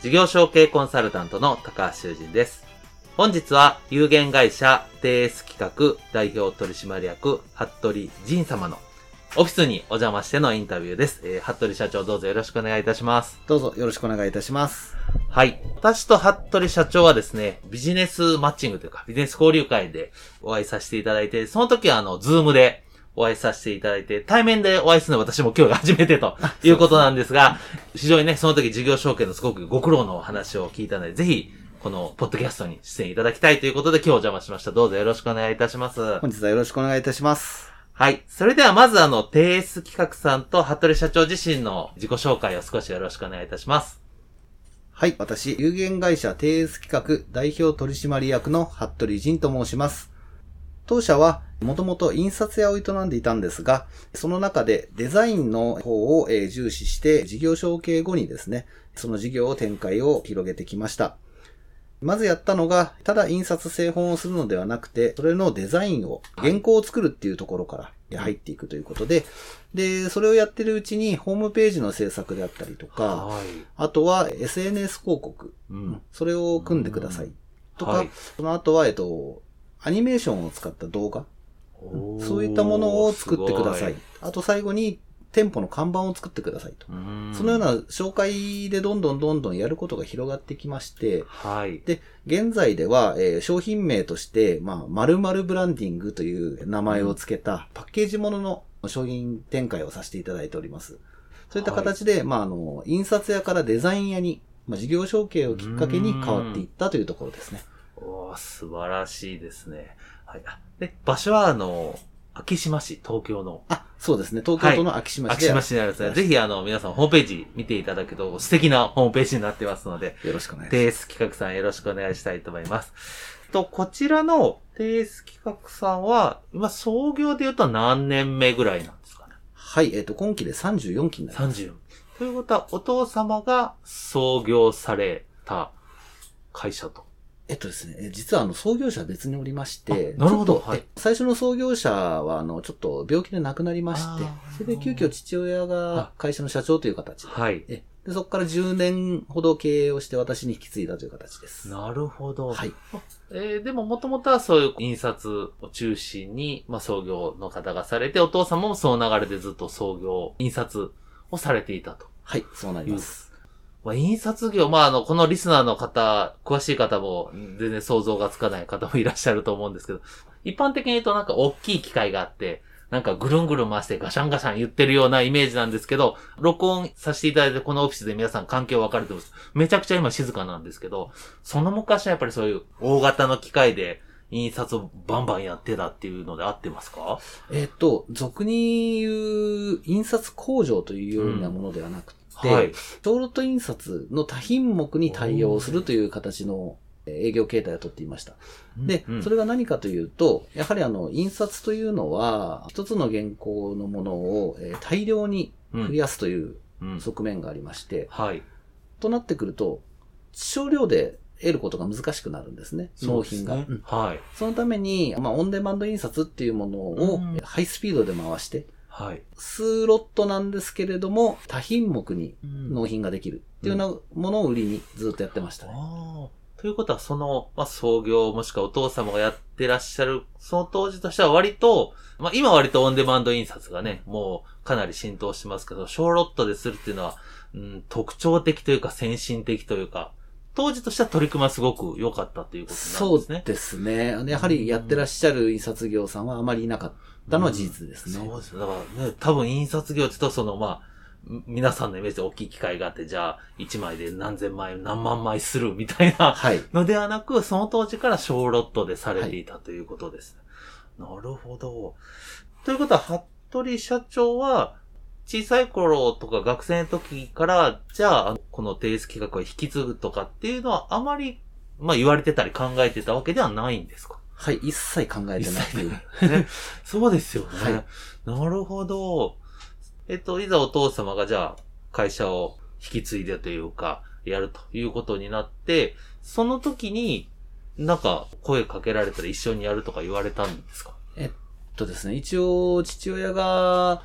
事業承継コンサルタントの高橋修人です。本日は有限会社 TS 企画代表取締役、服部仁様のオフィスにお邪魔してのインタビューです。えー、服部社長どうぞよろしくお願いいたします。どうぞよろしくお願いいたします。はい。私と服部社長はですね、ビジネスマッチングというか、ビジネス交流会でお会いさせていただいて、その時はあの、ズームでお会いさせていただいて、対面でお会いするのは私も今日が初めてということなんですが、非常にね、その時事業承継のすごくご苦労のお話を聞いたので、ぜひ、このポッドキャストに出演いただきたいということで今日お邪魔しました。どうぞよろしくお願いいたします。本日はよろしくお願いいたします。はい。それではまずあの、TS 企画さんと服部社長自身の自己紹介を少しよろしくお願いいたします。はい、私、有限会社 TS 企画代表取締役の服部仁と申します。当社は、もともと印刷屋を営んでいたんですが、その中でデザインの方をえー重視して事業承継後にですね、その事業を展開を広げてきました。まずやったのが、ただ印刷製本をするのではなくて、それのデザインを、原稿を作るっていうところから入っていくということで、で、それをやってるうちに、ホームページの制作であったりとか、はい。あとは SNS 広告、うん。それを組んでください。とか、はいその後は、えっと、アニメーションを使った動画、そういったものを作ってください。あと最後に、店舗の看板を作ってくださいと。そのような紹介でどんどんどんどんやることが広がってきまして、はい。で、現在では、えー商品名として、まあ、〇〇ブランディングという名前を付けたパッケージものの商品展開をさせていただいております。そういった形で、まあ、あの、印刷屋からデザイン屋に、まあ、事業承継をきっかけに変わっていったというところですね。おー素晴らしいですね。はい。あで、場所はあの、昭島市、東京の。あ、そうですね。東京都の昭島市で、昭島市にあるんですね。ぜひあの、皆さんホームページ見ていただくと素敵なホームページになってますので、よろしくお願いします。テース企画さんよろしくお願いしたいと思います。と、こちらのテース企画さんは、今創業で言うと何年目ぐらいなんですかね？はい、えっ、と、今期で34期になります。?30。ということは、お父様が創業された会社と。えっとですね、え実はあの創業者は別におりまして、あなるほどはいえ最初の創業者はあの、ちょっと病気で亡くなりましてそれで急遽父親が会社の社長という形で、はい。えでそこから10年ほど経営をして私に引き継いだという形です。なるほど。はい。えーでももともとはそういう印刷を中心に、まあ創業の方がされて、お父様もその流れでずっと創業、印刷をされていたと。はい、そうなります。まあ、印刷業、まああの、このリスナーの方、詳しい方も全然想像がつかない方もいらっしゃると思うんですけど、一般的に言うとなんか大きい機械があって、なんかぐるんぐるん回してガシャンガシャン言ってるようなイメージなんですけど、録音させていただいてこのオフィスで皆さん環境分かれてます。めちゃくちゃ今静かなんですけど、その昔はやっぱりそういう大型の機械で印刷をバンバンやってたっていうので合ってますか？えっと、俗に言う印刷工場というようなものではなくて、はい。小ロット印刷の多品目に対応するという形のえー営業形態をとっていました。で、うんそれが何かというと、やはりあの、印刷というのは、一つの原稿のものを、えー大量に増やすといううん側面がありまして、はい。となってくると、少量で得ることが難しくなるんですね、納品が。そうんはい。そのために、まあ、オンデマンド印刷っていうものをうんハイスピードで回して、はい。数ロットなんですけれども、多品目にうん納品ができるっていうようなものを売りにずっとやってましたね。ああ。ということは、その、まあ、創業もしくはお父様がやってらっしゃる、その当時としては割と、まあ、今割とオンデマンド印刷がね、もうかなり浸透してますけど、小ロットでするっていうのは、うん、特徴的というか先進的というか、当時としては取り組みはすごく良かったということなんそうですね。ですね。やはりやってらっしゃる印刷業さんはあまりいなかったのは事実ですね。そうです。だからね、多分印刷業って言うと、その、まあ、皆さんのイメージで大きい機械があって、じゃあ、1枚で何千枚、何万枚するみたいなはい。のではなく、その当時から小ロットでされていたということです。なるほど。ということは、服部社長は、小さい頃とか学生の時から、じゃあ、このテイス企画を引き継ぐとかっていうのは、あまり、まあ言われてたり考えてたわけではないんですか？はい。一切考えてなく。ね、そうですよね。はいなるほど。えっと、いざお父様がじゃあ、会社を引き継いでというか、やるということになって、その時に、なんか、声かけられたら一緒にやるとか言われたんですか？えっとですね、一応、父親が、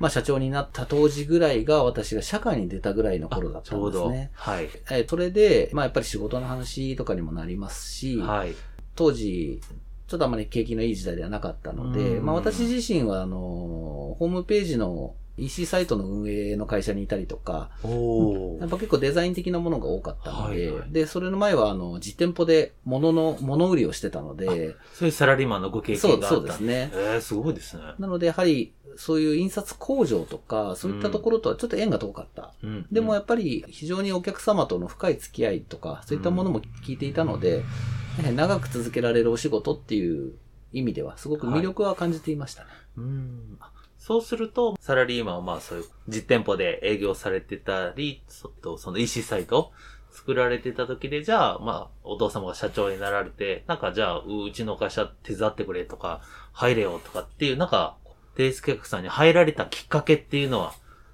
まあ、社長になった当時ぐらいが、私が社会に出たぐらいの頃だったちょうど。んですね。はい。えそれで、まあ、やっぱり仕事の話とかにもなりますし、はい。当時、ちょっとあまり景気のいい時代ではなかったので、うんまあ私自身は、あの、ホームページの EC サイトの運営の会社にいたりとか。やっぱ結構デザイン的なものが多かったので、はいはいで、それの前は、あの、実店舗で物の、物売りをしてたので、そういうサラリーマンのご経験があったそうですね。えー、すごいですね。なので、やはり、そういう印刷工場とか、そういったところとはちょっと縁が遠かった。うん。でもやっっぱり非常にお客様との深い付き合いとか、そういったものも聞いていたので、やはり長く続けられるお仕事っていう意味では、すごく魅力は感じていましたね。うん。そうすると、サラリーマンはまあそういう実店舗で営業されてたり、その EC サイト作られてた時で、じゃあ、まあ、お父様が社長になられて、なんかじゃあ、うちの会社手伝ってくれとか、入れよとかっていう、なんか、テイスケクさんに入られたきっかけっていうのは、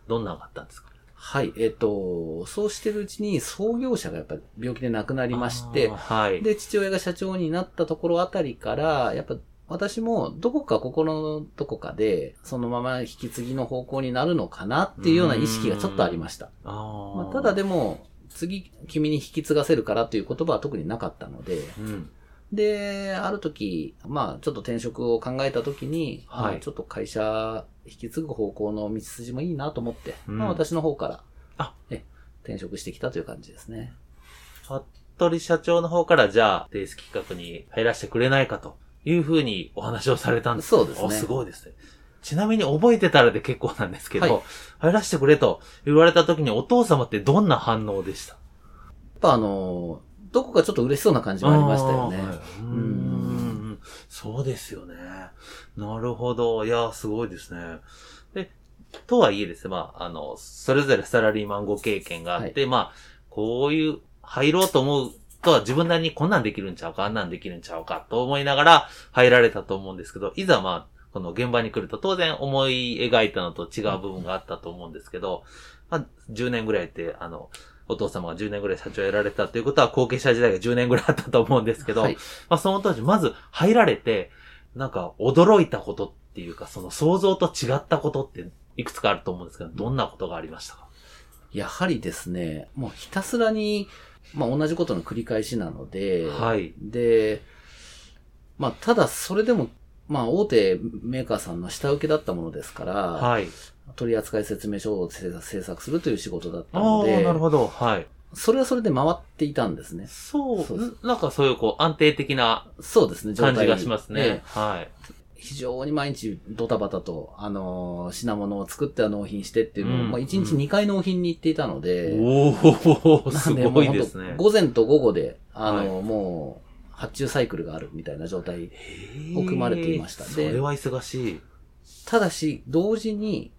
どんなのがあったんですか？はい。えっ、と、そうしてるうちに創業者がやっぱり病気で亡くなりましてはい。で、父親が社長になったところあたりから、やっぱ私もどこか心のどこかで、そのまま引き継ぎの方向になるのかなっていうような意識がちょっとありました。あーまあ、ただでも、次君に引き継がせるからという言葉は特になかったので、うん。で、ある時、まあちょっと転職を考えた時に、はいまあちょっと会社引き継ぐ方向の道筋もいいなと思って、うん。まあ私の方から、あ。え転職してきたという感じですね。服部社長の方から、じゃあ、テイス企画に入らせてくれないかというふうにお話をされたんです。そうですね。おすごいですね。ちなみに覚えてたらで結構なんですけど、はい。入らせてくれと言われた時にお父様ってどんな反応でした？やっぱあの、どこかちょっと嬉しそうな感じもありましたよね。はい。うーんそうですよね。なるほど。いや、すごいですね。で、とはいえですね、まあ、あの、それぞれサラリーマンご経験があって、まあ、こういう、入ろうと思うとは自分なりにこんなんできるんちゃうか、あんなんできるんちゃうかと思いながら入られたと思うんですけど、いざまあ、この現場に来ると当然思い描いたのと違う部分があったと思うんですけど、まあ、10年ぐらいって、あの、お父様が10年ぐらい社長をやられたということは後継者時代が10年ぐらいあったと思うんですけど、はい。まあその当時、まず入られて、なんか驚いたことっていうか、その想像と違ったことっていくつかあると思うんですけど、どんなことがありましたか？やはりですね、もうひたすらに、まあ同じことの繰り返しなので、はい。で、まあただそれでも、まあ大手メーカーさんの下請けだったものですから、はい。取扱説明書を制作制作するという仕事だったああ、ので、なるほど。はい。それはそれで回っていたんですね。そう、そうんなんかそういうこう安定的なそうですね、感じがしますえねえ。はい。非常に毎日ドタバタと、あのー品物を作っては納品してっていうのを、うんまあ1日2回納品に行っていたので、おお すごいですね。午前と午後で、あの、はもう、発注サイクルがあるみたいな状態。へえ組まれていましたそでれは忙しい。ただし、同時に、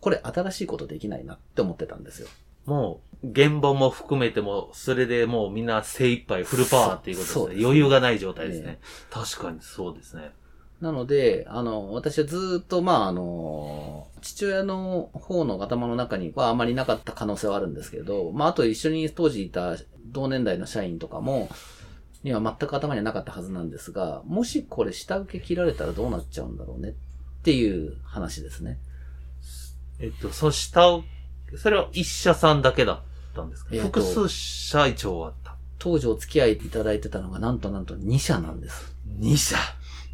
これ新しいことできないなって思ってたんですよ。もう、現場も含めても、それでもうみんな精一杯フルパワーっていうことですね。そうです余裕がない状態ですねえ。確かにそうですね。なので、あの、私はずーっと、まあ、あの、父親の方の頭の中にはあまりなかった可能性はあるんですけど、まあ、あと一緒に当時いた同年代の社員とかも、には全く頭にはなかったはずなんですが、もしこれ下請け切られたらどうなっちゃうんだろうね？っていう話ですね。えっと、そした、それは一社さんだけだったんですか、えっと複数社長あった。当時お付き合いいただいてたのがなんとなんと2社なんです。二社。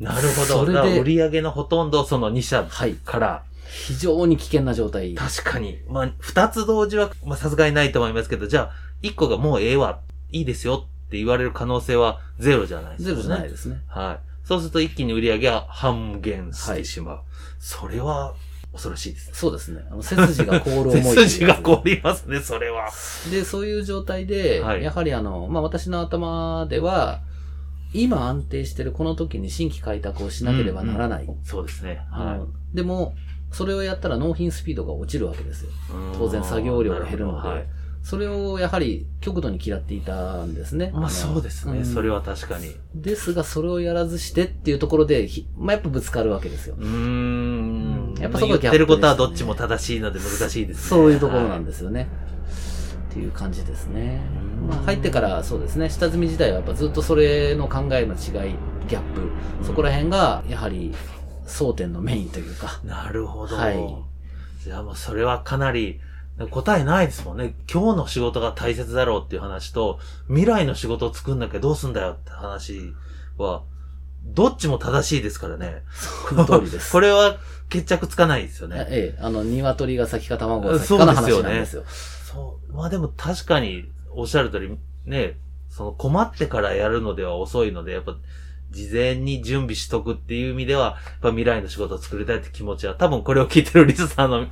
なるほど。それで売り上げのほとんどその二社はい。から、非常に危険な状態。確かに、まあ、二つ同時は、まあ、さすがにないと思いますけど、じゃあ、一個がもうええわっいいですよって言われる可能性はゼロじゃないですか、ゼロじゃないですね。はい。そうすると一気に売り上げが半減してしまう。それは恐ろしいですね。そうですね。あの、背筋が凍る思い。背筋が凍りますね、それは。で、そういう状態で、はいやはりあの、まあ、私の頭では、今安定してるこの時に新規開拓をしなければならない。そうですね。はでも、それをやったら納品スピードが落ちるわけですよ。い。当然作業量が減るのではいそれをやはり極度に嫌っていたんですね。まあのそうですね。んそれは確かに。うですが、それをやらずしてっていうところで、ひまあ、やっぱぶつかるわけですよ。ーん。やっぱそこは言ってることはどっちも正しいので難しいですね。そういうところなんでですよね。っていう感じですねうん。まあ、入ってからそうですね、下積み時代はやっぱずっとそれの考えの違い、ギャップ、うんそこら辺がやはり争点のメインというか。なるほど。はいじゃあもうそれはかなり、答えないですもんね。今日の仕事が大切だろうっていう話と、未来の仕事を作んなきゃどうすんだよって話は、どっちも正しいですからね。その通りです。これは決着つかないですよね。ええ、あの、鶏が先か卵が先かの話なんですよ。そう。まあでも確かにおっしゃる通り、ね、その困ってからやるのでは遅いので、やっぱ事前に準備しとくっていう意味では、やっぱ未来の仕事を作りたいって気持ちは、多分これを聞いてるリスナーの、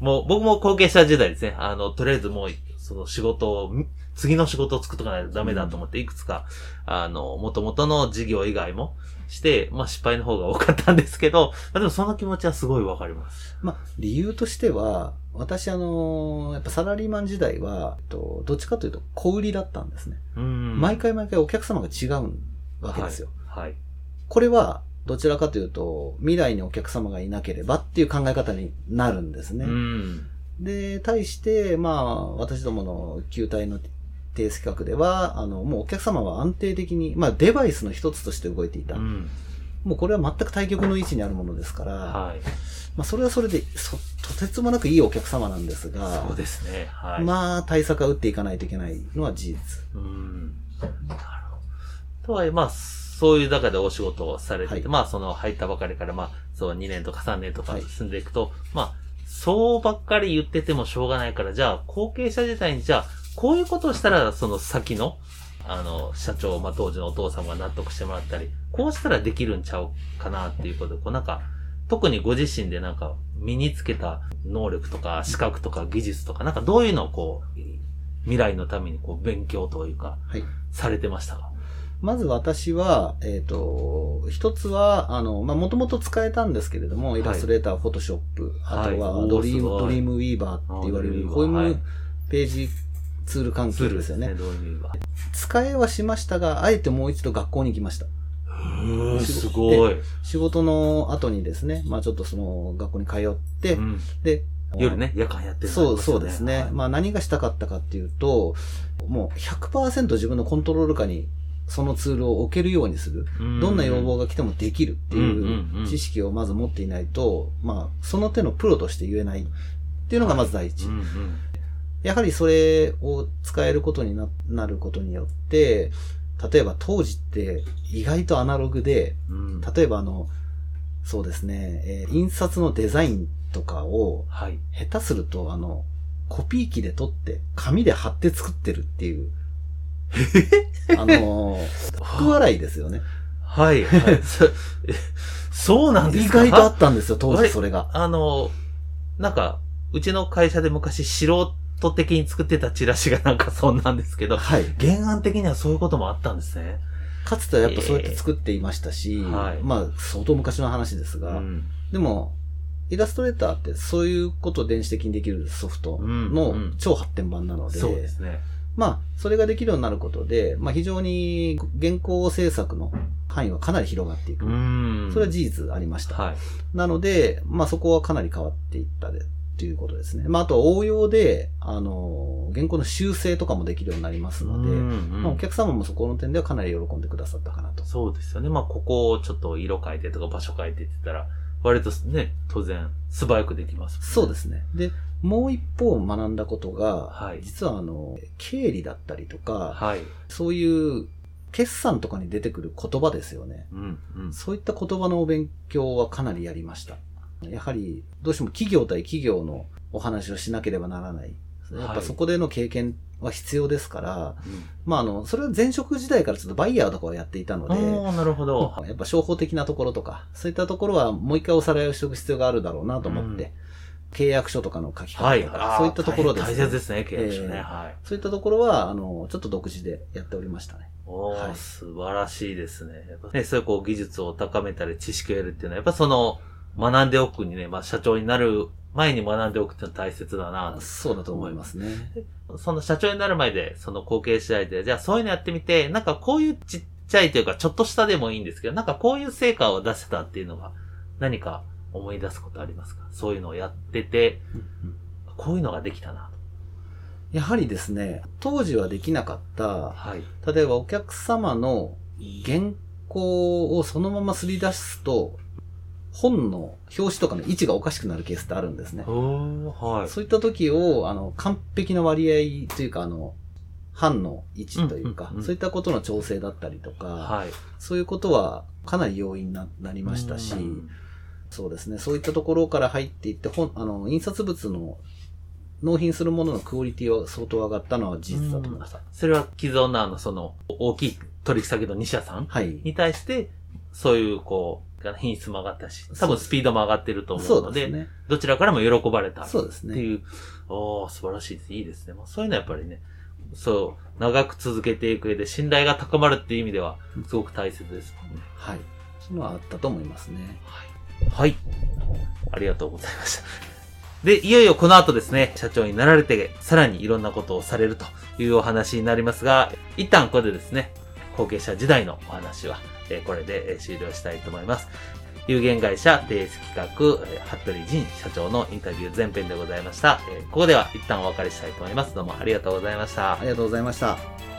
もう僕も後継者時代ですね。あの、とりあえずもう、その仕事を、次の仕事を作っとかないとダメだと思って、いくつか、あの、元々の事業以外もして、まあ失敗の方が多かったんですけど、まあでもその気持ちはすごいわかります。まあ、理由としては、私あの、やっぱサラリーマン時代は、えっとどっちかというと小売りだったんですね。うん。毎回毎回お客様が違うわけですよ。はい。はい。これは、どちらかというと、未来にお客様がいなければっていう考え方になるんですね。うん。で、対して、まあ、私どもの球体の定数企画では、あの、もうお客様は安定的に、まあ、デバイスの一つとして動いていた。うん。もうこれは全く対極の位置にあるものですから、はい。まあ、それはそれで、そ、とてつもなくいいお客様なんですが、そうですね。はい。まあ、対策は打っていかないといけないのは事実。うん。なるほど。とはいえ、まあ、そういう中でお仕事をされてて、はい。まあ、その入ったばかりから、まあ、そう2年とか3年とかはい。進んでいくと、まあ、そうばっかり言っててもしょうがないから、じゃあ、後継者自体に、じゃあ、こういうことをしたら、その先の、あの、社長、まあ、当時のお父様が納得してもらったり、こうしたらできるんちゃうかなっていうこと。で、こうなんか、特にご自身でなんか身につけた能力とか資格とか技術とか、なんかどういうのをこう、未来のためにこう勉強というか、はい。されてましたか？まず私は、えっ、と、一つは、あの、まあ、もともと使えたんですけれども、 Illustrator、Photoshop、あとははい Dream、Dreamweaver って言われる、あードリームウィーバーこうページツール関係ですよね。どういう意味は。使えはしましたが、あえてもう一度学校に行きました。すごい。仕事の後にですね、まあちょっとその学校に通って、うんで、夜ね、夜間やってるのありそう、そうですね。はいまあ何がしたかったかっていうと、もう100%自分のコントロール下にそのツールを置けるようにする。どんな要望が来てもできるっていううん知識をまず持っていないと、まあその手のプロとして言えないっていうのがまず第一。うんうんやはりそれを使えることにななることによって、例えば当時って意外とアナログで、うん例えばあの、そうですね、えー印刷のデザインとかをはい。下手するとあの、コピー機で取って紙で貼って作ってるっていう、あのー、福笑いですよね。はい。はい そそうなんですか？意外とあったんですよ、当時それが。あの、なんか、うちの会社で昔素人的に作ってたチラシがなんかそんなんですけど、はい。原案的にはそういうこともあったんですね。かつてはやっぱそうやって作っていましたし、はいまあ相当昔の話ですが、うんでも、イラストレーターってそういうことを電子的にできるソフトうんのうん超発展版なので、そうですね。まあ、それができるようになることで、まあ非常に原稿制作の範囲はかなり広がっていく。うん。それは事実ありました。はい。なので、まあそこはかなり変わっていったで、っていうことですね。まああとは応用で、あの、原稿の修正とかもできるようになりますので、うんまあお客様もそこの点ではかなり喜んでくださったかなと。そうですよね。まあ、ここをちょっと色変えてとか場所変えてって言ったら、割とね、当然、素早くできます、そうですね。で、もう一方学んだことが、はい実はあの、経理だったりとか、はい。そういう決算とかに出てくる言葉ですよね。うん、うん。そういった言葉のお勉強はかなりやりました。やはり、どうしても企業対企業のお話をしなければならない。やっはいぱそこでの経験は必要ですから、うんまあ、あの、それは前職時代からちょっとバイヤーとかをやっていたので、なるほど。やっぱ商法的なところとか、そういったところはもう一回おさらいをしておく必要があるだろうなと思って、うん契約書とかの書き方はい。とか、そういったところです大切ですね、契約書ね。ええはい。そういったところは、あの、ちょっと独自でやっておりましたね。おー、はい素晴らしいですね。ね、そういうこう技術を高めたり知識を得るっていうのは、やっぱその、学んでおくにね、まあ社長になる前に学んでおくっていうのは大切だな。そうだと思いますね。その社長になる前で、その後継次第で、じゃあそういうのやってみて、なんかこういうちっちゃいというか、ちょっとしたでもいいんですけど、なんかこういう成果を出せたっていうのが、何か思い出すことありますか？そういうのをやってて、こういうのができたな。やはりですね、当時はできなかった、はい。例えばお客様の原稿をそのまますり出すと、本の表紙とかの位置がおかしくなるケースってあるんですね。はい。そういった時を、あの、完璧な割合というか、あの、版の位置というか、うんうんうんそういったことの調整だったりとか、はい。そういうことはかなり要因にななりましたし、うんそうですね、そういったところから入っていって、本、あの、印刷物の納品するもののクオリティは相当上がったのは事実だと思いました。それは既存のあの、その、大きい取引先の2社さんはい。に対して、そういう、こう、品質も上がったし、多分スピードも上がってると思うので、ですね。どちらからも喜ばれた。そうですね。っていう、おー、素晴らしいです。いいですね。もうそういうのはやっぱりね、そう、長く続けていく上で信頼が高まるっていう意味では、すごく大切ですもんね。はい。そういうのはあったと思いますね。はい。はい。ありがとうございました。で、いよいよこの後ですね、社長になられて、さらにいろんなことをされるというお話になりますが、一旦ここでですね、後継者時代のお話は、えこれで終了したいと思います。有限会社提出企画、え服部仁社長のインタビュー前編でございました。えここでは一旦お別れしたいと思います。どうもありがとうございましたあ。りがとうございました。